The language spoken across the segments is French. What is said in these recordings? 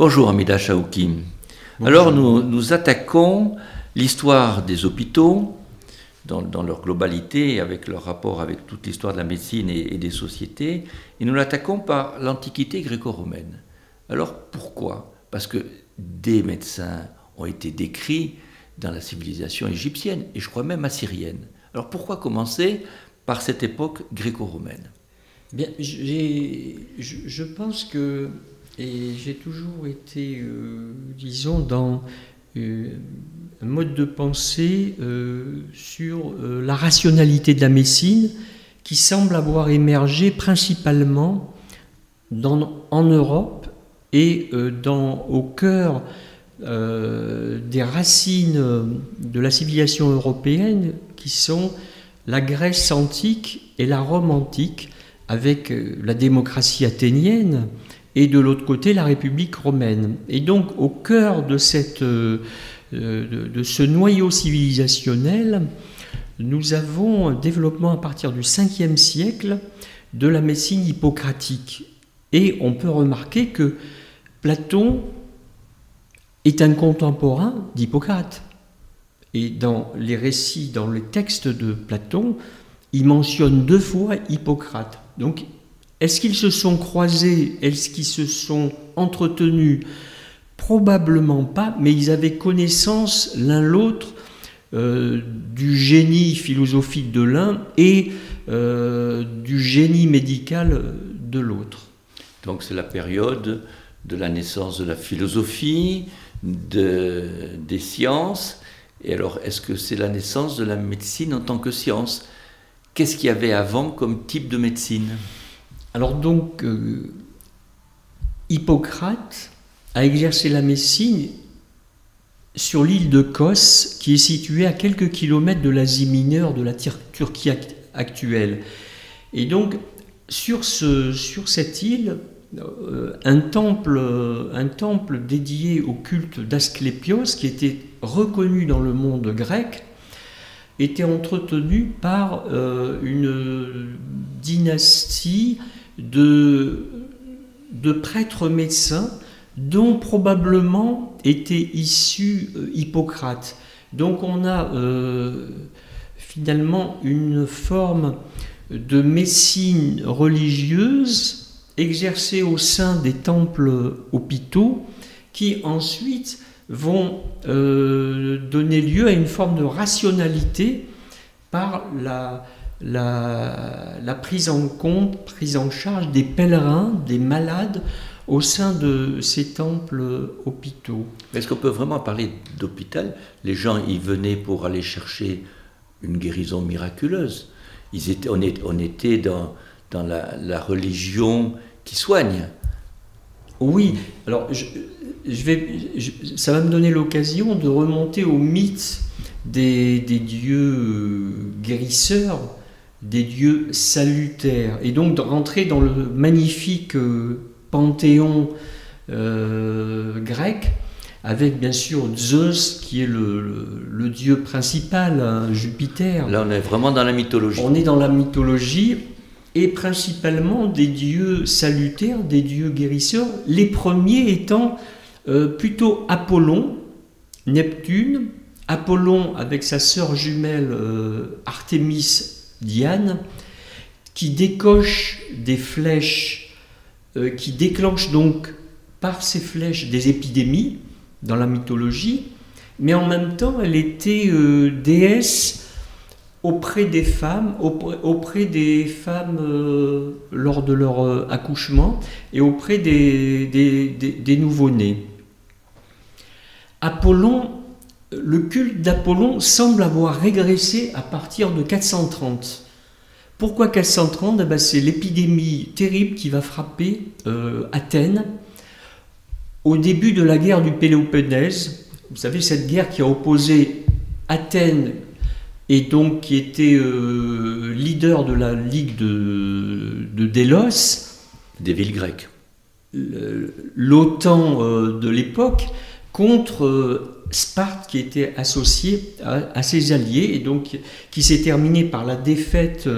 Bonjour Amida Chaouki. Alors nous, nous attaquons l'histoire des hôpitaux dans, leur globalité, avec leur rapport avec toute l'histoire de la médecine et, des sociétés, et nous l'attaquons par l'Antiquité gréco-romaine. Alors pourquoi? Parce que des médecins ont été décrits dans la civilisation égyptienne, et je crois même assyrienne. Alors pourquoi commencer par cette époque gréco-romaine? Bien, je, pense que, et j'ai toujours été, euh, disons, dans euh, un mode de pensée euh, sur la rationalité de la médecine qui semble avoir émergé principalement en Europe et au cœur des racines de la civilisation européenne qui sont la Grèce antique et la Rome antique, avec la démocratie athénienne et de l'autre côté la République romaine. Et donc au cœur de, cette, euh, de, ce noyau civilisationnel, nous avons un développement à partir du 5e siècle de la médecine hippocratique. Et on peut remarquer que Platon est un contemporain d'Hippocrate. Et dans les récits, dans les textes de Platon, il mentionne deux fois Hippocrate. Donc, est-ce qu'ils se sont croisés? Est-ce qu'ils se sont entretenus? Probablement pas, mais ils avaient connaissance l'un l'autre euh, du génie philosophique de l'un et euh, du génie médical de l'autre. Donc c'est la période de la naissance de la philosophie, des sciences, et alors, est-ce que c'est la naissance de la médecine en tant que science? Qu'est-ce qu'il y avait avant comme type de médecine? Alors donc, euh, Hippocrate a exercé la médecine sur l'île de Kos, qui est située à quelques kilomètres de l'Asie mineure de la Turquie actuelle. Et donc, sur, ce, sur cette île, euh, un, temple, dédié au culte d'Asclépios, qui était reconnu dans le monde grec, était entretenu par euh, une dynastie de, prêtres médecins dont probablement était issu euh, Hippocrate. Donc on a finalement une forme de médecine religieuse exercés au sein des temples hôpitaux qui ensuite vont euh, donner lieu à une forme de rationalité par la, la, prise en compte, prise en charge des pèlerins, des malades au sein de ces temples hôpitaux. Est-ce qu'on peut vraiment parler d'hôpital? Les gens y venaient pour aller chercher une guérison miraculeuse. Ils étaient, on, on était dans, dans la, la religion qui soigne. Oui, alors je, vais, ça va me donner l'occasion de remonter au mythe des, dieux euh, guérisseurs, des dieux salutaires, et donc de rentrer dans le magnifique euh, panthéon euh, grec, avec bien sûr Zeus qui est le, dieu principal, hein, Jupiter. Là on est vraiment dans la mythologie. On est dans la mythologie, et principalement des dieux salutaires, des dieux guérisseurs, les premiers étant euh, plutôt Apollon, Neptune, Apollon avec sa sœur jumelle euh, Artémis Diane, qui décoche des flèches, euh, qui déclenche donc par ces flèches des épidémies dans la mythologie, mais en même temps elle était déesse auprès des femmes, auprès, des femmes euh, lors de leur euh, accouchement et auprès des, des, nouveau-nés. Apollon, le culte d'Apollon semble avoir régressé à partir de 430. Pourquoi 430 eh ben, C'est l'épidémie terrible qui va frapper euh, Athènes au début de la guerre du Péloponnèse. Vous savez, cette guerre qui a opposé Athènes et donc qui était euh, leader de la Ligue de, de Délos. Des villes grecques. L'OTAN euh, de l'époque contre Sparte qui était associé à, ses alliés et donc qui s'est terminé par la défaite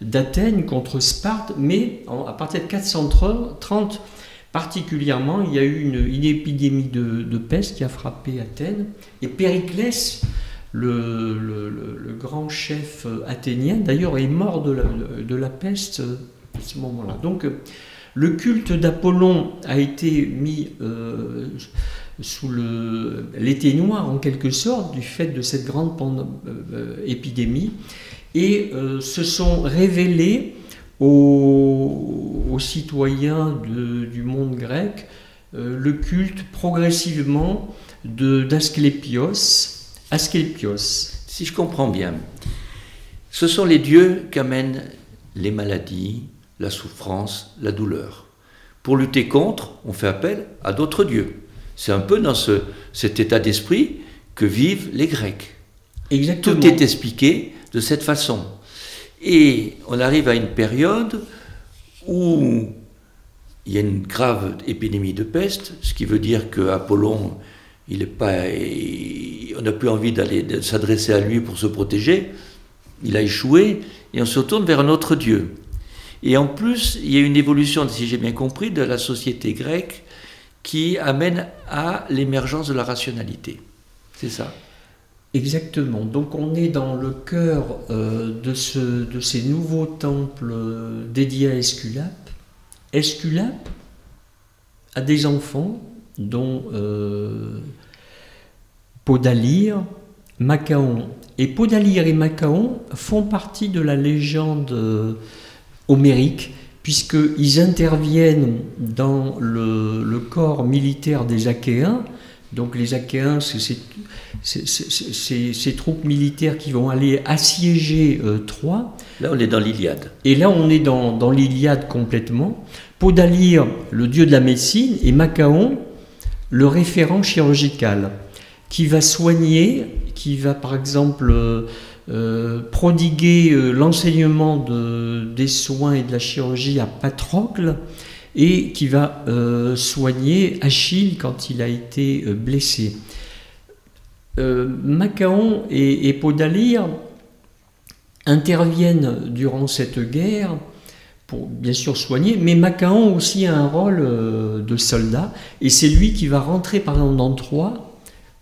d'Athènes contre Sparte, mais à partir de 430 Particulièrement, il y a eu une, épidémie de, peste qui a frappé Athènes, et Périclès, le, grand chef athénien, d'ailleurs, est mort de la, peste à ce moment-là. Donc, le culte d'Apollon a été mis euh, sous l'été noir en quelque sorte du fait de cette grande euh, épidémie et euh, se sont révélés aux, citoyens du monde grec le culte progressivement d'Asclépios. Asclépios. Si je comprends bien, ce sont les dieux qu'amènent les maladies, la souffrance, la douleur. Pour lutter contre, on fait appel à d'autres dieux. C'est un peu dans ce, cet état d'esprit que vivent les Grecs. Exactement. Tout est expliqué de cette façon. Et on arrive à une période où il y a une grave épidémie de peste, ce qui veut dire que Apollon, il est pas, on n'a plus envie d'aller s'adresser à lui pour se protéger. Il a échoué et on se tourne vers un autre dieu. Et en plus, il y a une évolution, si j'ai bien compris, de la société grecque qui amène à l'émergence de la rationalité. C'est ça Exactement. Donc on est dans le cœur euh, de, ce, de, ces nouveaux temples euh, dédiés à Esculape. Esculape a des enfants dont euh, Podalyre, Macaon. Et Podalyre et Macaon font partie de la légende homérique, puisqu'ils interviennent dans le, corps militaire des Achéens. Donc les Achéens, c'est ces troupes militaires qui vont aller assiéger euh, Troie. Là, on est dans l'Iliade. Et là, on est dans, dans l'Iliade complètement. Podalyre, le dieu de la médecine, et Macaon, le référent chirurgical, qui va soigner, qui va par exemple euh, euh, prodiguer euh, l'enseignement des soins et de la chirurgie à Patrocle et qui va soigner Achille quand il a été blessé. Macaon et, et interviennent durant cette guerre pour bien sûr soigner, mais Macaon aussi a un rôle de soldat, et c'est lui qui va rentrer par exemple dans Troie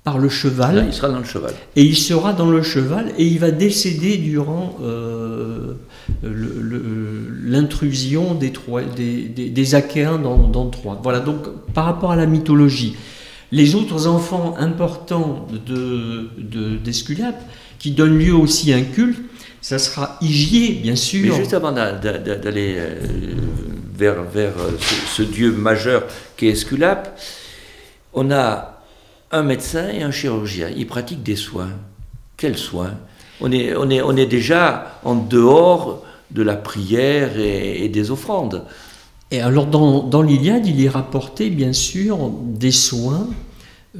par le cheval. il sera dans le cheval. Et il sera dans le cheval et il va décéder durant euh, l'intrusion des, des, des, Achéens dans, dans Troie. Voilà, donc par rapport à la mythologie, les autres enfants importants d'Esculape, de, qui donnent lieu aussi à un culte, ça sera Hygiée, bien sûr. Mais juste avant d'aller euh, vers, vers euh, ce, ce, dieu majeur qu'est Esculape, on a un médecin et un chirurgien. Ils pratiquent des soins. Quels soins? On est, déjà en dehors de la prière et, des offrandes. Et alors dans, dans l'Iliade, il est rapporté bien sûr des soins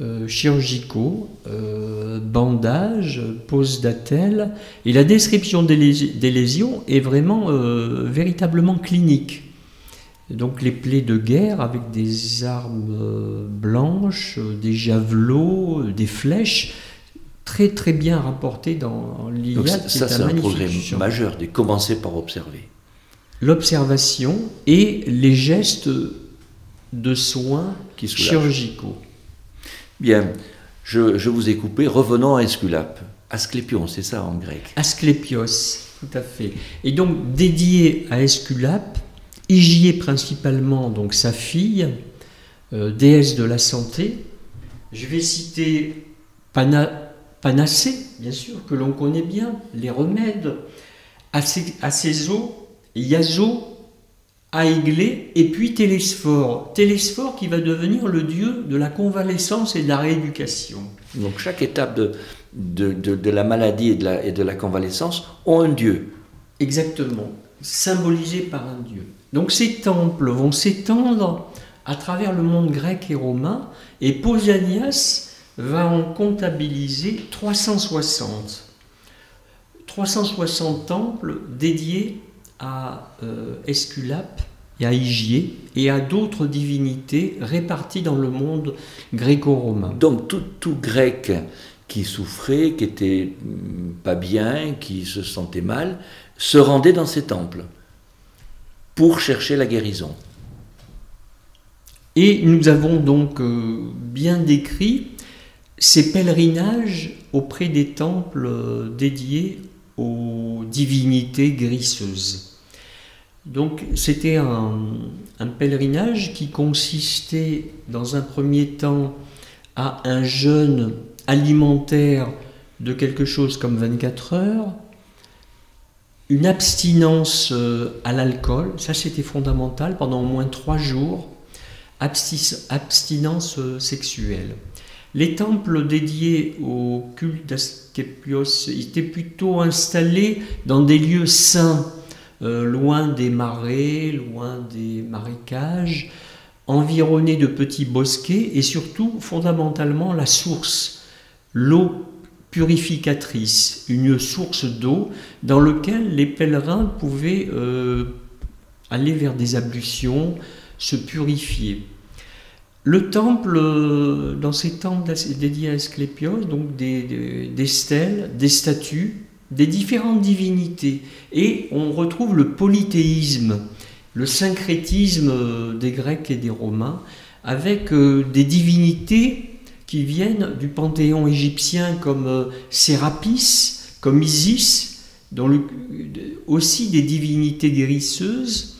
euh, chirurgicaux, euh, bandages, pose d'attelle, et la description des, lésions est vraiment euh, véritablement clinique donc les plaies de guerre avec des armes euh, blanches, euh, des javelots, euh, des flèches, très très bien rapportées dans l'Iliade. Ça, c'est un, progrès majeur de commencer par observer. L'observation et les gestes de soins chirurgicaux. Bien, je, je, vous ai coupé. Revenons à Esculape. Asclépion, c'est ça en grec. Asclépios, tout à fait. Et donc dédié à Esculape, Hygiée principalement, donc sa fille, euh, déesse de la santé. Je vais citer Panacée, bien sûr, que l'on connaît bien, les remèdes, Acéso, Yazo, Aiglé, et puis Télésphore. Télésphore qui va devenir le dieu de la convalescence et de la rééducation. Donc chaque étape de, de, la maladie et de la, et de la convalescence ont un dieu. Exactement, symbolisé par un dieu. Donc ces temples vont s'étendre à travers le monde grec et romain, et Pausanias va en comptabiliser 360. 360 temples dédiés à euh, Esculape et à Hygiée et à d'autres divinités réparties dans le monde gréco-romain. Donc tout, tout, grec qui souffrait, qui était mm, pas bien, qui se sentait mal, se rendait dans ces temples pour chercher la guérison. Et nous avons donc bien décrit ces pèlerinages auprès des temples dédiés aux divinités grisseuses. Donc c'était un, pèlerinage qui consistait dans un premier temps à un jeûne alimentaire de quelque chose comme 24 heures, une abstinence euh, à l'alcool, ça c'était fondamental, pendant au moins trois jours, abstinence euh, sexuelle. Les temples dédiés au culte d'Asclepios étaient plutôt installés dans des lieux saints, euh, loin des marais, loin des marécages, environnés de petits bosquets et surtout, fondamentalement, la source, l'eau purificatrice, une source d'eau dans laquelle les pèlerins pouvaient euh, aller vers des ablutions, se purifier. Le temple, euh, dans ces temples dédiés à Asclépios, donc des, des, stèles, des statues, des différentes divinités. Et on retrouve le polythéisme, le syncrétisme euh, des Grecs et des Romains, avec des divinités qui viennent du panthéon égyptien comme Sérapis, comme Isis, dont aussi des divinités guérisseuses,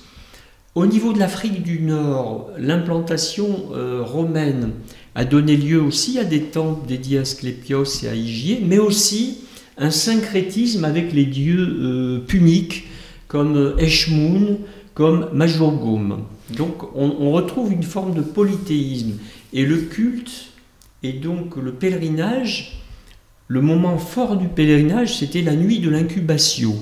au niveau de l'Afrique du Nord, l'implantation euh, romaine a donné lieu aussi à des temples dédiés à Asclépios et à Hygiée, mais aussi un syncrétisme avec les dieux euh, puniques comme Eshmoun, comme Majorgum. Donc on, on, retrouve une forme de polythéisme. Et le culte et donc le pèlerinage, le moment fort du pèlerinage, c'était la nuit de l'incubation.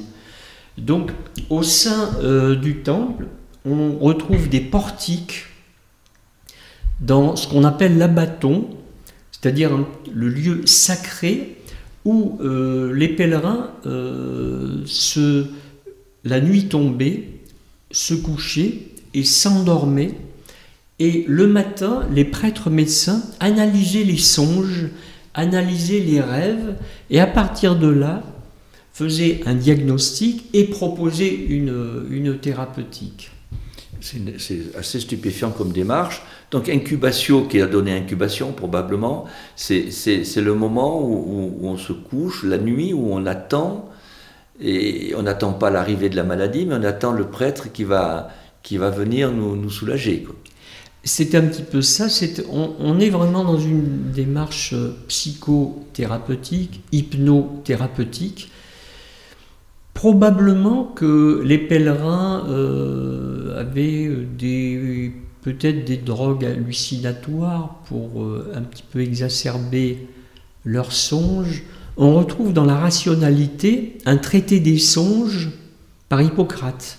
Donc au sein euh, du temple, on retrouve des portiques dans ce qu'on appelle l'abaton, c'est-à-dire le lieu sacré où euh, les pèlerins, euh, la nuit tombée, se couchaient et s'endormaient. Et le matin, les prêtres médecins analysaient les songes, analysaient les rêves, et à partir de là, faisaient un diagnostic et proposaient une thérapeutique c'est assez stupéfiant comme démarche. Donc incubation qui a donné incubation probablement, c'est le moment où, on se couche, la nuit, où on attend, et on n'attend pas l'arrivée de la maladie, mais on attend le prêtre qui va, qui va venir nous, nous soulager. C'est un petit peu ça, on, est vraiment dans une démarche psychothérapeutique, hypnothérapeutique, Probablement que les pèlerins euh, avaient des, peut-être des drogues hallucinatoires pour euh, un petit peu exacerber leurs songes. On retrouve dans la rationalité un traité des songes par Hippocrate.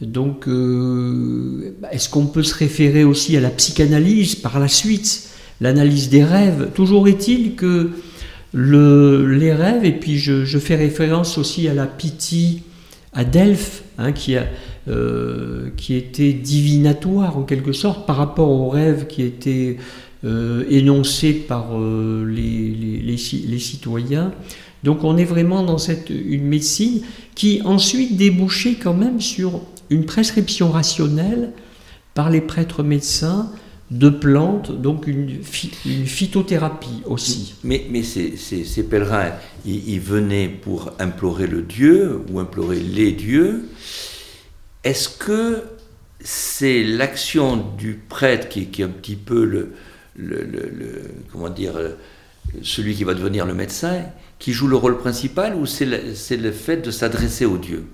Donc, euh, est-ce qu'on peut se référer aussi à la psychanalyse par la suite, l'analyse des rêves? Toujours est-il que les rêves, et puis je, fais référence aussi à la Piti à Delphes, hein, qui, a, euh, qui était divinatoire en quelque sorte par rapport aux rêves qui étaient euh, énoncés par euh, les, les, citoyens. Donc on est vraiment dans cette, une médecine qui ensuite débouchait quand même sur une prescription rationnelle par les prêtres médecins de plantes, donc une, phytothérapie aussi. Mais, ces, pèlerins, ils, venaient pour implorer le Dieu ou implorer les dieux. Est-ce que c'est l'action du prêtre qui, est un petit peu le, comment dire, celui qui va devenir le médecin, qui joue le rôle principal ou c'est le fait de s'adresser au Dieu?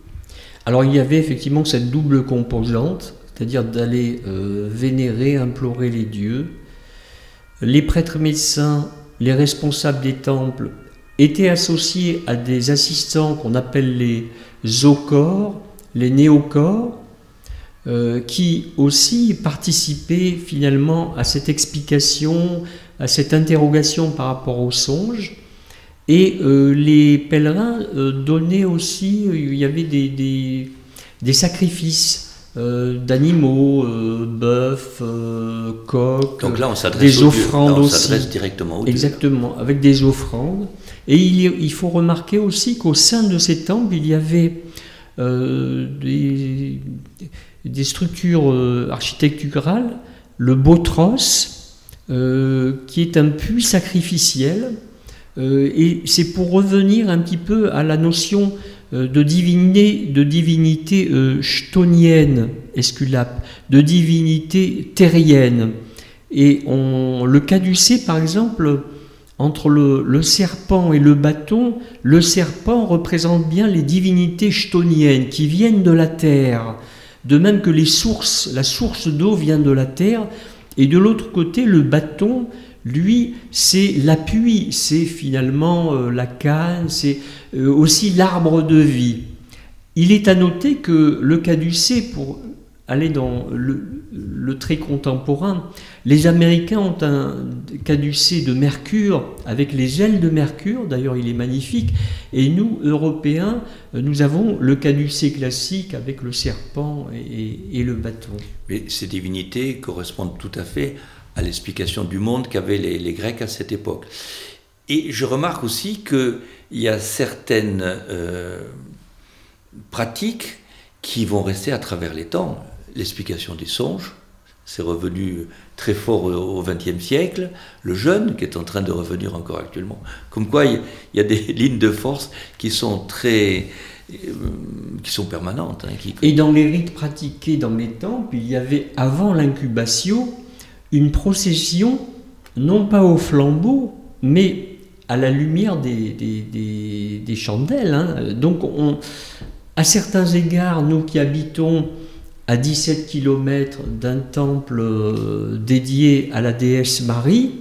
Alors il y avait effectivement cette double composante, c'est-à-dire d'aller euh, vénérer, implorer les dieux. Les prêtres médecins, les responsables des temples étaient associés à des assistants qu'on appelle les zocors, les néocors, euh, qui aussi participaient finalement à cette explication, à cette interrogation par rapport aux songes. Et euh, les pèlerins donnaient aussi, il y avait des, des sacrifices euh, d'animaux, euh, bœufs, euh, coqs, Donc là, on des offrandes on aussi. directement au Exactement, avec des offrandes. Et il, il faut remarquer aussi qu'au sein de ces temples, il y avait des, des, structures architecturales le Botros, qui est un puits sacrificiel. Et c'est pour revenir un petit peu à la notion de divinité, de divinité chtonienne, esculape, de divinité terrienne. Et on, le caducée, par exemple, entre le, serpent et le bâton, le serpent représente bien les divinités chtoniennes qui viennent de la terre, de même que les sources, la source d'eau vient de la terre, et de l'autre côté, le bâton, lui, c'est l'appui, c'est finalement euh, la canne, c'est euh, aussi l'arbre de vie. Il est à noter que le caducée, pour aller dans le, très contemporain, les Américains ont un caducée de Mercure avec les ailes de Mercure, d'ailleurs il est magnifique, et nous, Européens, nous avons le caducée classique avec le serpent et, le bâton. Mais ces divinités correspondent tout à fait à l'explication du monde qu'avaient les, Grecs à cette époque. Et je remarque aussi qu'il y a certaines euh, pratiques qui vont rester à travers les temps l'explication des songes, c'est revenu très fort au XXe siècle, le jeûne qui est en train de revenir encore actuellement. Comme quoi, il y a des lignes de force qui sont très euh, qui sont permanentes. Hein, Et dans les rites pratiqués dans les temples, il y avait avant l'incubation une procession, non pas au flambeau, mais à la lumière des, des, chandelles. Hein. Donc, on, à certains égards, nous qui habitons à 17 km d'un temple euh, dédié à la déesse Marie,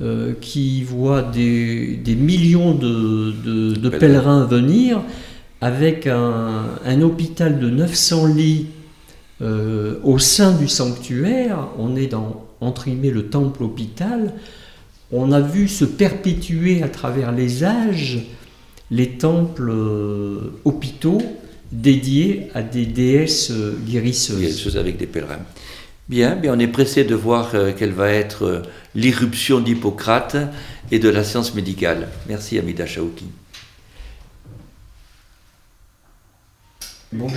euh, qui voit des, millions de, pèlerins venir, avec un, hôpital de 900 lits euh, au sein du sanctuaire. On est dans, entre guillemets, le temple-hôpital. On a vu se perpétuer à travers les âges les temples hôpitaux dédié à des déesses euh, guérisseuses. Guérisseuses avec des pèlerins. Bien, bien, on est pressé de voir euh, quelle va être euh, l'irruption d'Hippocrate et de la science médicale. Merci Amida Chaouki. Bon.